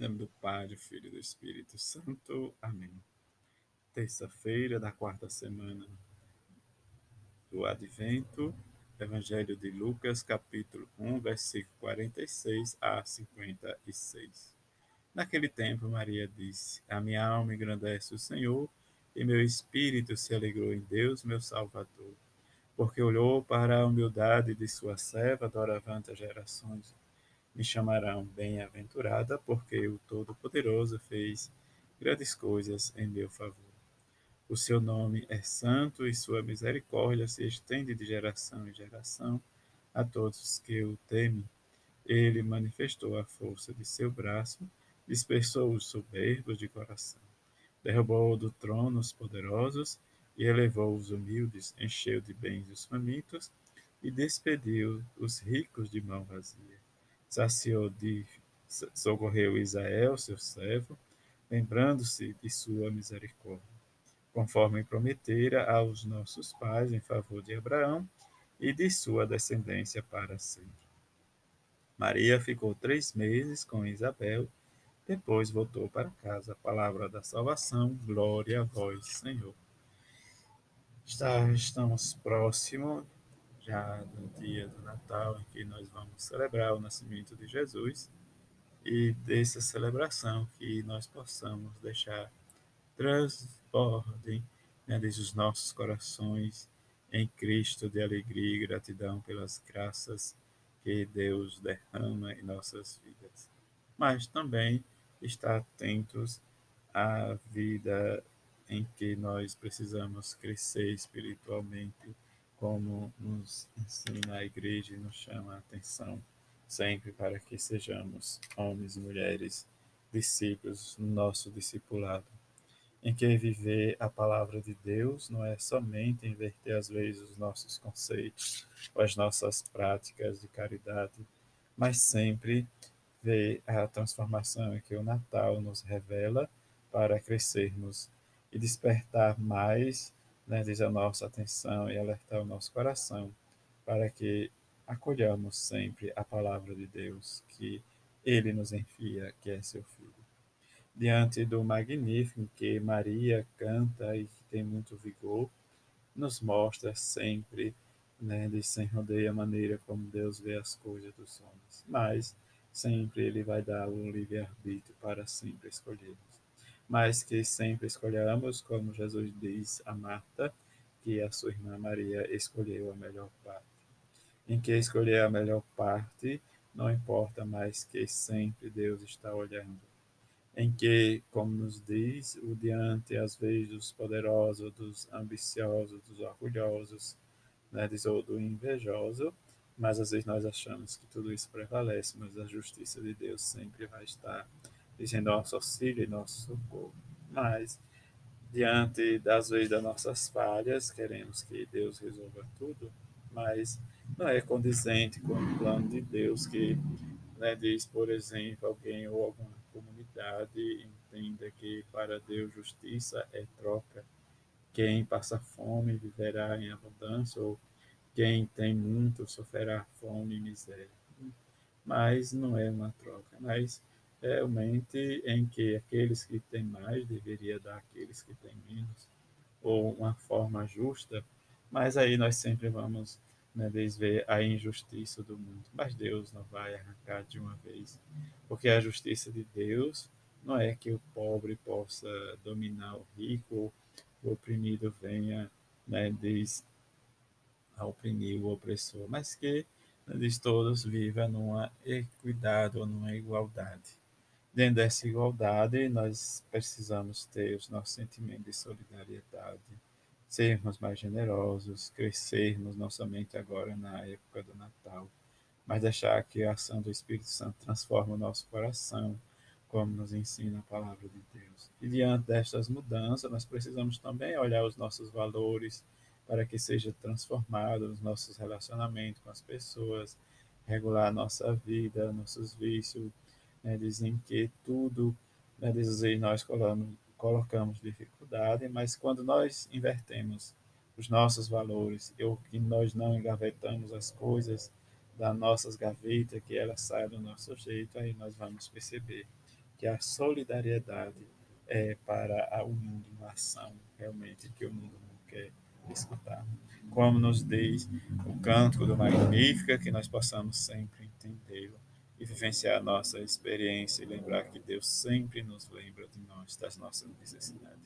Em nome do Pai, do Filho e do Espírito Santo. Amém. Terça-feira da quarta semana do Advento, Evangelho de Lucas, capítulo 1, versículo 46 a 56. Naquele tempo, Maria disse: A minha alma engrandece o Senhor, e meu espírito se alegrou em Deus, meu Salvador, porque olhou para a humildade de sua serva, doravante gerações me chamarão bem-aventurada, porque o Todo-Poderoso fez grandes coisas em meu favor. O seu nome é santo e sua misericórdia se estende de geração em geração a todos que o temem. Ele manifestou a força de seu braço, dispersou os soberbos de coração, derrubou do trono os poderosos e elevou os humildes, encheu de bens os famintos e despediu os ricos de mão vazia saciou de socorreu Israel, seu servo, lembrando-se de sua misericórdia, conforme prometera aos nossos pais em favor de Abraão e de sua descendência para sempre. Maria ficou três meses com Isabel, depois voltou para casa. Palavra da salvação, glória a vós, Senhor. Está, estamos próximo já no dia do Natal, em que nós vamos celebrar o nascimento de Jesus, e dessa celebração que nós possamos deixar transbordem né, desde os nossos corações em Cristo de alegria e gratidão pelas graças que Deus derrama em nossas vidas. Mas também estar atentos à vida em que nós precisamos crescer espiritualmente como nos ensina a igreja e nos chama a atenção sempre para que sejamos homens e mulheres discípulos no nosso discipulado, em que viver a palavra de Deus não é somente inverter às vezes os nossos conceitos ou as nossas práticas de caridade, mas sempre ver a transformação que o Natal nos revela para crescermos e despertar mais né, diz a nossa atenção e alertar o nosso coração para que acolhamos sempre a palavra de Deus que ele nos enfia, que é seu filho. Diante do magnífico que Maria canta e que tem muito vigor, nos mostra sempre, né, de sem rodeio a maneira como Deus vê as coisas dos homens. Mas sempre ele vai dar o livre-arbítrio para sempre escolhermos mas que sempre escolhamos, como Jesus diz a Marta, que a sua irmã Maria escolheu a melhor parte. Em que escolher a melhor parte, não importa mais que sempre Deus está olhando. Em que, como nos diz, o diante às vezes dos poderosos, dos ambiciosos, dos orgulhosos, né, diz, ou do invejoso, mas às vezes nós achamos que tudo isso prevalece, mas a justiça de Deus sempre vai estar dizendo nosso auxílio e nosso socorro. Mas, diante das vezes das nossas falhas, queremos que Deus resolva tudo, mas não é condizente com o plano de Deus que né, diz, por exemplo, alguém ou alguma comunidade entenda que para Deus justiça é troca. Quem passa fome viverá em abundância, ou quem tem muito sofrerá fome e miséria. Mas não é uma troca, mas realmente em que aqueles que têm mais deveria dar àqueles que têm menos, ou uma forma justa, mas aí nós sempre vamos né, desver a injustiça do mundo. Mas Deus não vai arrancar de uma vez, porque a justiça de Deus não é que o pobre possa dominar o rico, o oprimido venha, né, diz, a oprimir o opressor, mas que né, diz todos vivam numa equidade ou numa igualdade. Dentro dessa igualdade, nós precisamos ter os nossos sentimentos de solidariedade, sermos mais generosos, crescermos não somente agora na época do Natal, mas deixar que a ação do Espírito Santo transforme o nosso coração, como nos ensina a palavra de Deus. E diante destas mudanças, nós precisamos também olhar os nossos valores para que seja transformado os nossos relacionamentos com as pessoas, regular a nossa vida, nossos vícios, né, dizem que tudo, né, nós colocamos, dificuldade, mas quando nós invertemos os nossos valores, ou que nós não engavetamos as coisas das nossas gavetas, que elas saem do nosso jeito, aí nós vamos perceber que a solidariedade é para união de uma ação realmente que o mundo não quer escutar. Como nos diz o cântico do Magnífica, que nós possamos sempre e vivenciar a nossa experiência e lembrar que Deus sempre nos lembra de nós, das nossas necessidades.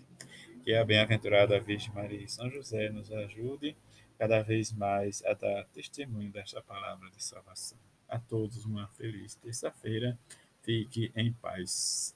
Que a bem-aventurada Virgem Maria e São José nos ajude cada vez mais a dar testemunho desta palavra de salvação. A todos uma feliz terça-feira. Fique em paz.